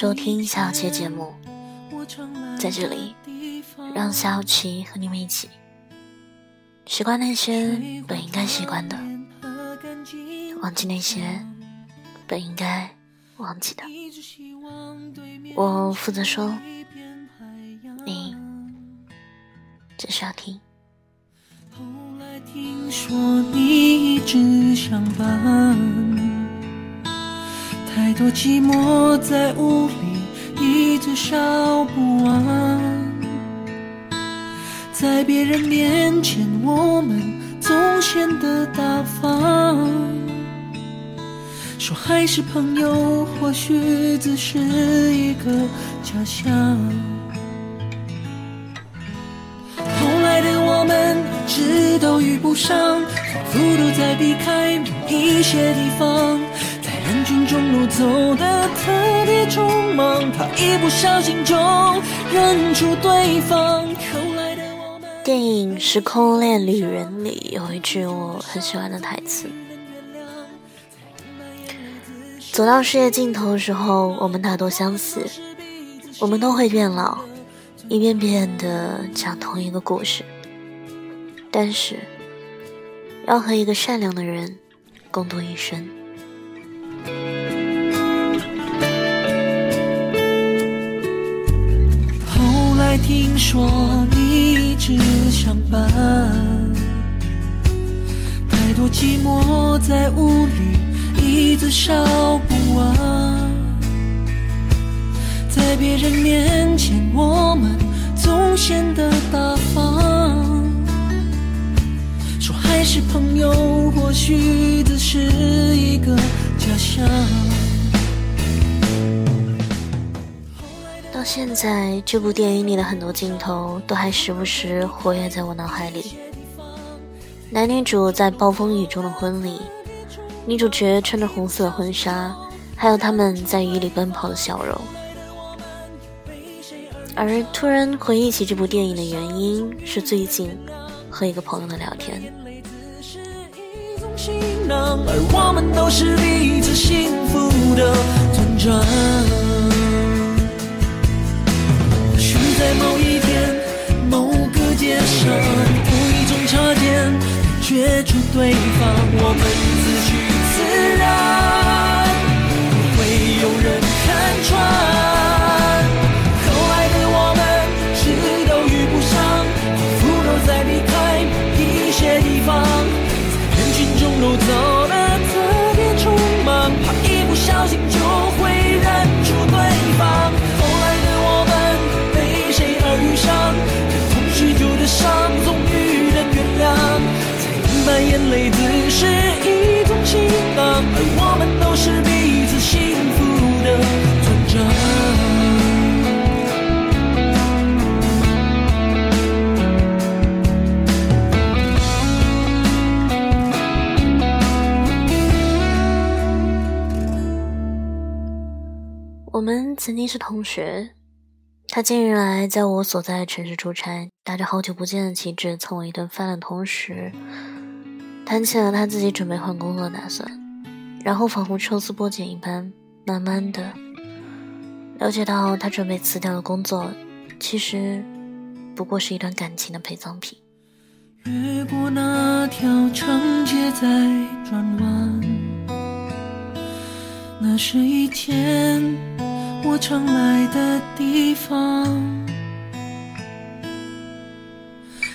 收听小七节目。在这里，让小七和你们一起习惯那些本应该习惯的，忘记那些本应该忘记的。我负责说，你只需要听。后来听说你一直相伴，太多寂寞在屋里一直烧不完，在别人面前我们总显得大方，说还是朋友，或许只是一个假象。后来的我们一直都遇不上，仿佛都在避开某一些地方，人群中路走得特别匆忙，怕一不小心就认出对方。后来的我们电影《时空恋旅人》里有一句我很喜欢的台词：“走到世界尽头的时候，我们大多相似，我们都会变老，一遍遍的讲同一个故事。但是，要和一个善良的人共度一生。”后来听说你一直相伴，太多寂寞在屋里一直烧不完，在别人面前我们总显得大方，说还是朋友，或许只是一个。家乡到现在，这部电影里的很多镜头都还时不时活跃在我脑海里。男女主在暴风雨中的婚礼，女主角穿着红色婚纱，还有他们在雨里奔跑的笑容。而突然回忆起这部电影的原因，是最近和一个朋友的聊天。而我们都是彼此幸福的尊重。或许在某一天、某个街上，无意中擦肩，感觉出对方，我们自去自然，不会有人看穿。我们曾经是同学，他近日来在我所在的城市出差，打着好久不见的旗帜蹭我一顿饭的同时，谈起了他自己准备换工作的打算，然后仿佛抽丝剥茧一般，慢慢的了解到他准备辞掉的工作，其实不过是一段感情的陪葬品。越过那条长街在转弯，那是一天我常来的地方。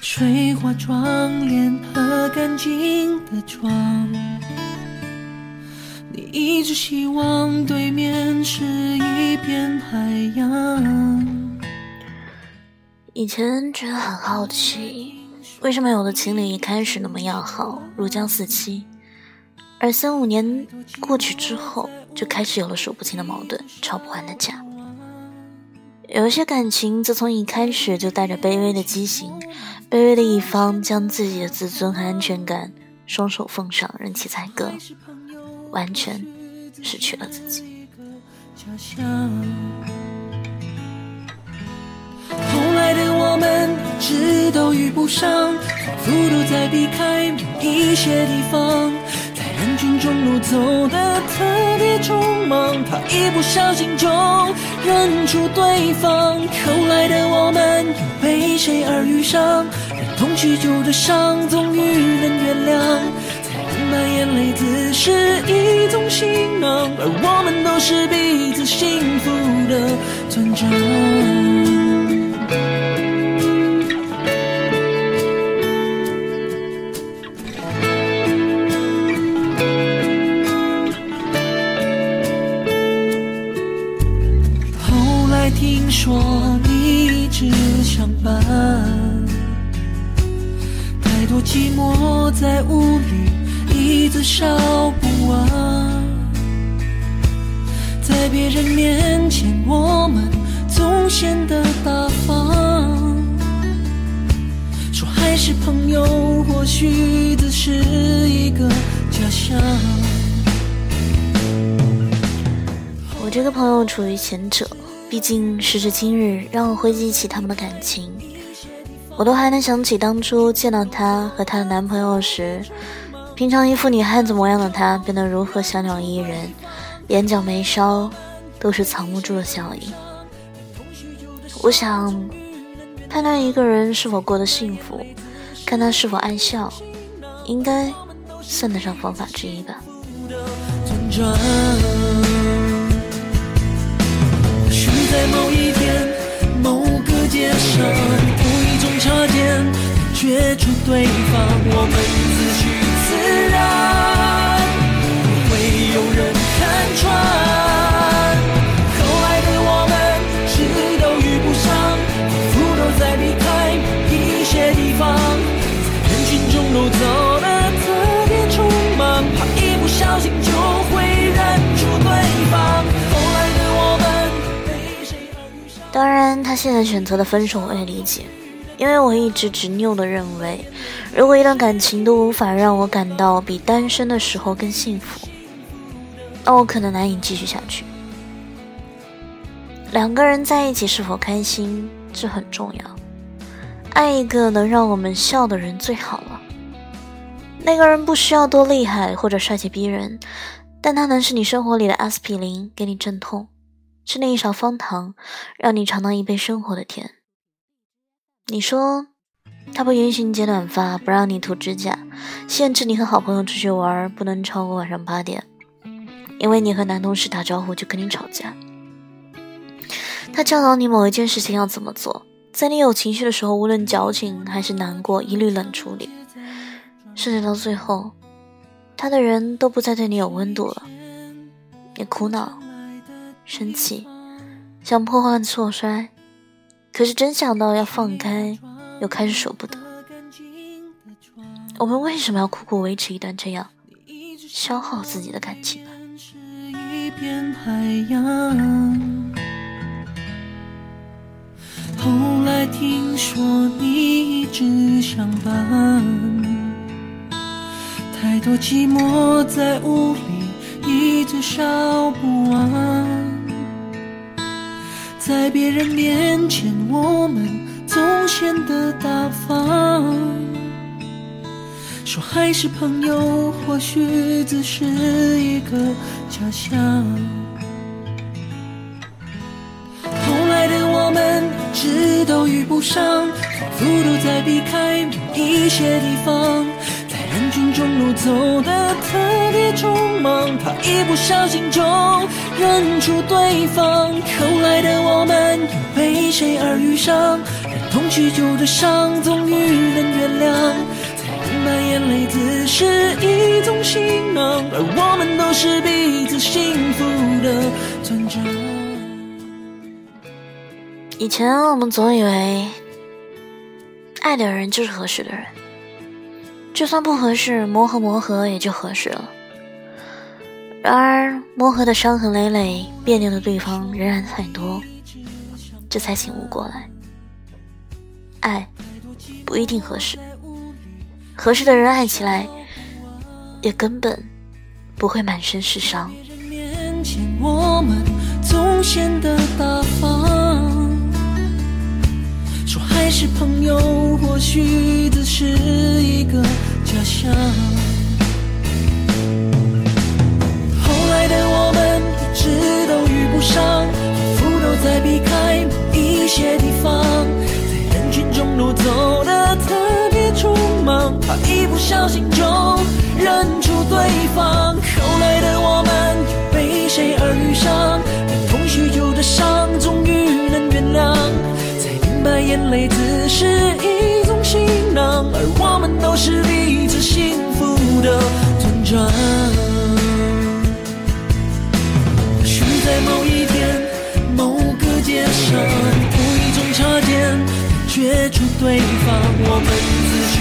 水花窗帘和干净的床，你一直希望对面是一片海洋。以前觉得很好奇，为什么有的情侣一开始那么要好，如胶似漆，而三五年过去之后，就开始有了数不清的矛盾，吵不完的架。有一些感情，则从一开始就带着卑微的畸形，卑微的一方将自己的自尊和安全感双手奉上，任其宰割，完全失去了自己。后来的我们一直都遇不上，仿佛都在避开某一些地方，人群中路走得特别匆忙，怕一不小心就认出对方。后来的我们又被谁而遇上？忍痛许久的伤，终于能原谅。才明白眼泪只是一种行囊，而我们都是彼此幸福的存证。这个朋友处于前者。毕竟时至今日，让我回忆起他们的感情，我都还能想起当初见到她和她的男朋友时，平常一副女汉子模样的她变得如何小鸟依人，眼角眉梢都是藏不住的笑意。我想，判断一个人是否过得幸福，看他是否爱笑，应该算得上方法之一吧。在某一天，某个街上，无意中擦肩，感觉出对方，我们现在选择的分手我也理解，因为我一直执拗的认为，如果一段感情都无法让我感到比单身的时候更幸福，那我可能难以继续下去。两个人在一起是否开心，这很重要。爱一个能让我们笑的人最好了。那个人不需要多厉害或者帅气逼人，但他能是你生活里的阿司匹林，给你镇痛。吃那一勺方糖，让你尝到一杯生活的甜。你说，他不允许你剪短发，不让你涂指甲，限制你和好朋友出去玩不能超过晚上八点，因为你和男同事打招呼就跟你吵架。他教导你某一件事情要怎么做，在你有情绪的时候，无论矫情还是难过，一律冷处理，甚至到最后，他的人都不再对你有温度了，你苦恼。生气，想破罐子破摔，可是真想到要放开，又开始舍不得。我们为什么要苦苦维持一段这样消耗自己的感情呢？后来听说你一直上班，太多寂寞在屋里一直烧不完。在别人面前，我们总显得大方，说还是朋友，或许只是一个假象。后来的我们，一直都遇不上，仿佛都在避开某一些地方。中路走得特别匆忙，怕一不小心就认出对方。后来的我们又被谁而遇上？忍痛许久的伤，终于能原谅。才明白眼泪只是一种行囊，而我们都是彼此幸福的存证。以前我们总以为，爱的人就是合适的人。就算不合适，磨合磨合也就合适了。然而，磨合的伤痕累累，别扭的对方仍然太多，这才醒悟过来，爱不一定合适，合适的人爱起来，也根本不会满身是伤。说还是朋友，或许只是一个。家乡。后来的我们一直都遇不上，仿佛都在避开某一些地方，在人群中路走得特别匆忙，怕一不小心就认出对方。后来的我们又为谁而遇上？连风许久的伤，终于能原谅，才明白眼泪只是一。行囊，而我们都是彼此幸福的村庄。或许。在某一天，某个街上，无意中擦肩，觉出对方，我们自许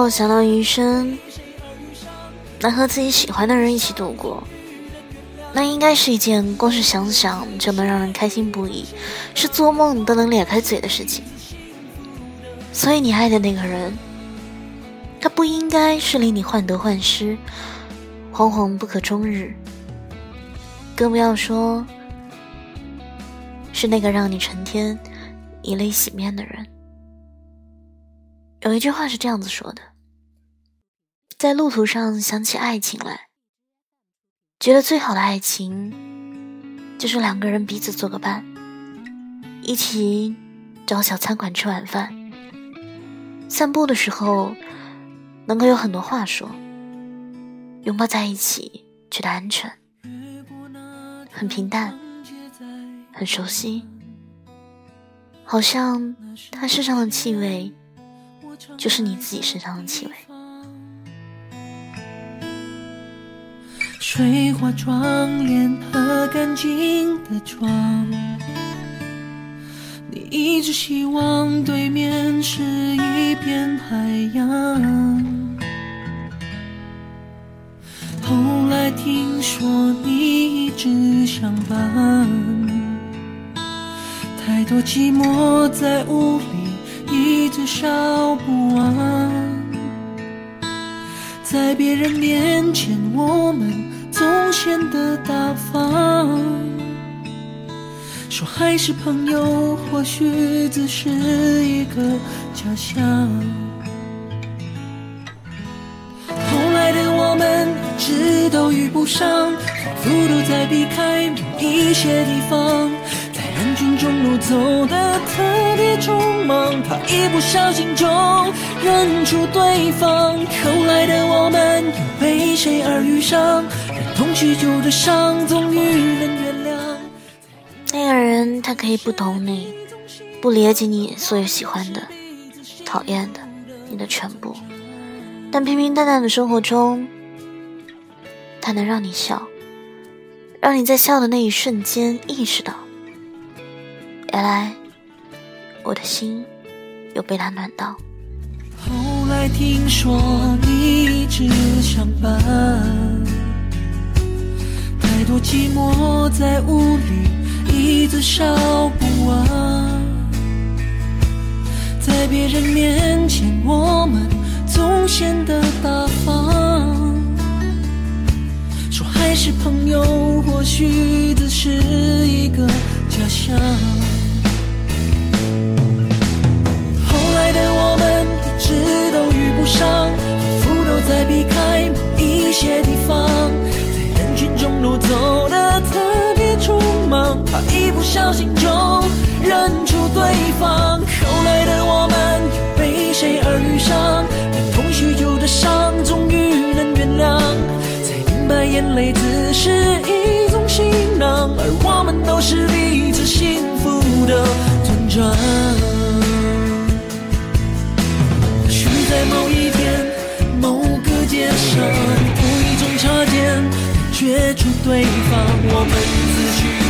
倘若想到余生。能和自己喜欢的人一起度过，那应该是一件光是想想就能让人开心不已，是做梦都能咧开嘴的事情。所以你爱的那个人，他不应该是令你患得患失、惶惶不可终日，更不要说是那个让你成天以泪洗面的人。有一句话是这样子说的。在路途上想起爱情来，觉得最好的爱情就是两个人彼此做个伴，一起找小餐馆吃晚饭，散步的时候能够有很多话说，拥抱在一起觉得安全，很平淡，很熟悉，好像他身上的气味就是你自己身上的气味。水花窗帘和干净的床，你一直希望对面是一片海洋。后来听说你一直上班，太多寂寞在屋里一直烧不完，在别人面前我们。总显得大方，说还是朋友，或许只是一个假象。后来的我们一直都遇不上，仿佛都在避开某一些地方，在人群中路走的特别匆忙，怕一不小心就认出对方。后来的我们又为谁而遇上？那个人，他可以不懂你，不理解你所有喜欢的、讨厌的，你的全部。但平平淡淡的生活中，他能让你笑，让你在笑的那一瞬间意识到，原来我的心有被他暖到。后来听说你一直相伴。太多寂寞在屋里一直烧不完，在别人面前我们总显得大方，说还是朋友，或许只是一个假象。后来的我们一直都遇不上，仿佛都在避开某一些地方。路走的特别匆忙，怕一不小心就认出对方。后来的我们又被谁而遇上？连同许久的伤，终于能原谅。才明白眼泪只是一种行囊，而我们都是彼此幸福的村庄。或许在某一天，某个街上，肩。觉出对方，我们自己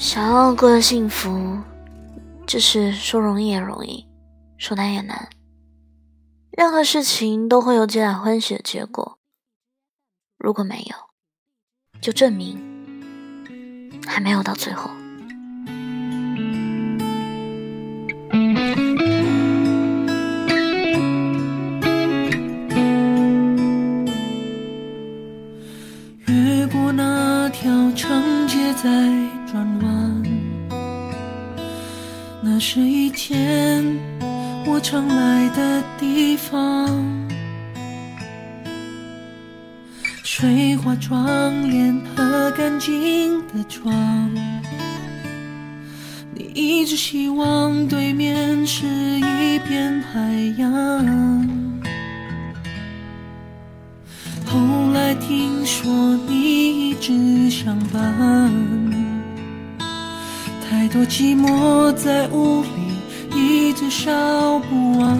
想要过得幸福，只是说容易也容易，说难也难。任何事情都会有皆大欢喜的结果，如果没有，就证明还没有到最后。常来的地方，水花窗帘和干净的床。你一直希望对面是一片海洋。后来听说你一直上班，太多寂寞在屋里。一直烧不完，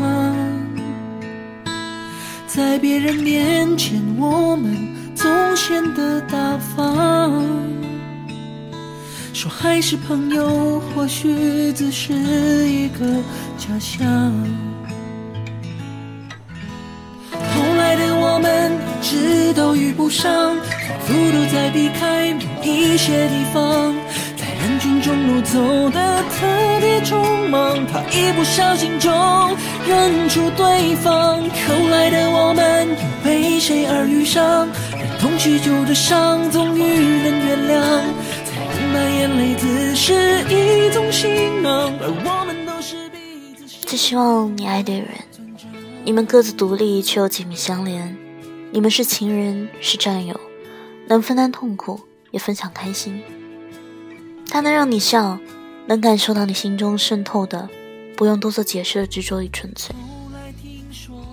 在别人面前我们总显得大方，说还是朋友，或许只是一个假象。后来的我们一直都遇不上，仿佛都在避开某一些地方。走的特别匆忙，怕一不小心就认出对方。后来的我们又被谁而遇上？忍痛许久的伤，终于能原谅。才明白眼泪只是一种行囊，而我们都是彼此。最希望你爱的人，你们各自独立却又紧密相连。你们是情人，是战友，能分担痛苦，也分享开心。它能让你笑，能感受到你心中渗透的，不用多做解释的执着与纯粹。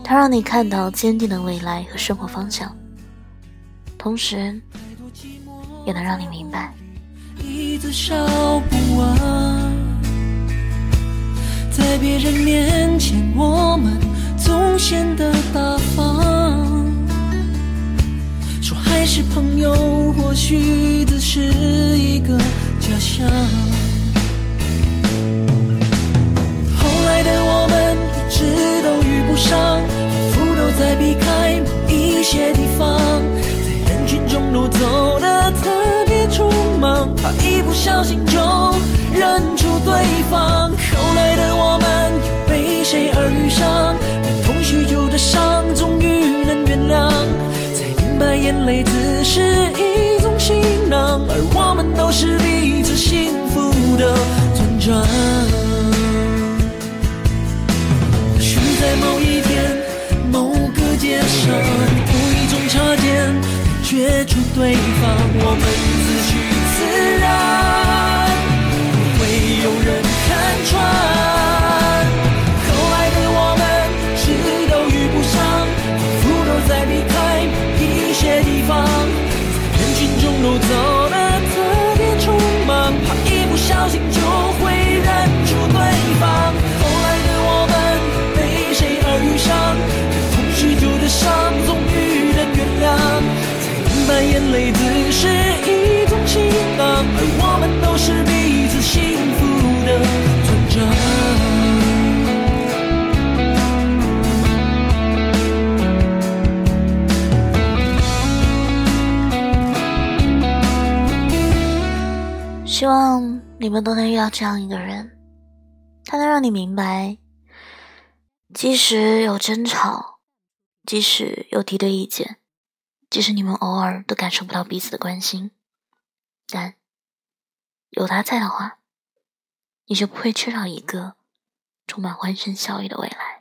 它让你看到坚定的未来和生活方向，同时，也能让你明白。在别人面前，我们总显得大方。说还是朋友，或许只是一个。家乡。后来的我们一直都遇不上，仿佛都在避开某一些地方，在人群中路走的特别匆忙，怕一不小心就认出对方。后来的我们又被谁而遇上？连同许久的伤，终于能原谅，才明白眼泪只是一种行囊，而我们都是彼。的村庄。或许在某一天、某个街上，无意中擦肩，感觉出对方，我们你们都能遇到这样一个人，他能让你明白，即使有争吵，即使有敌对意见，即使你们偶尔都感受不到彼此的关心，但有他在的话，你就不会缺少一个充满欢声笑语的未来。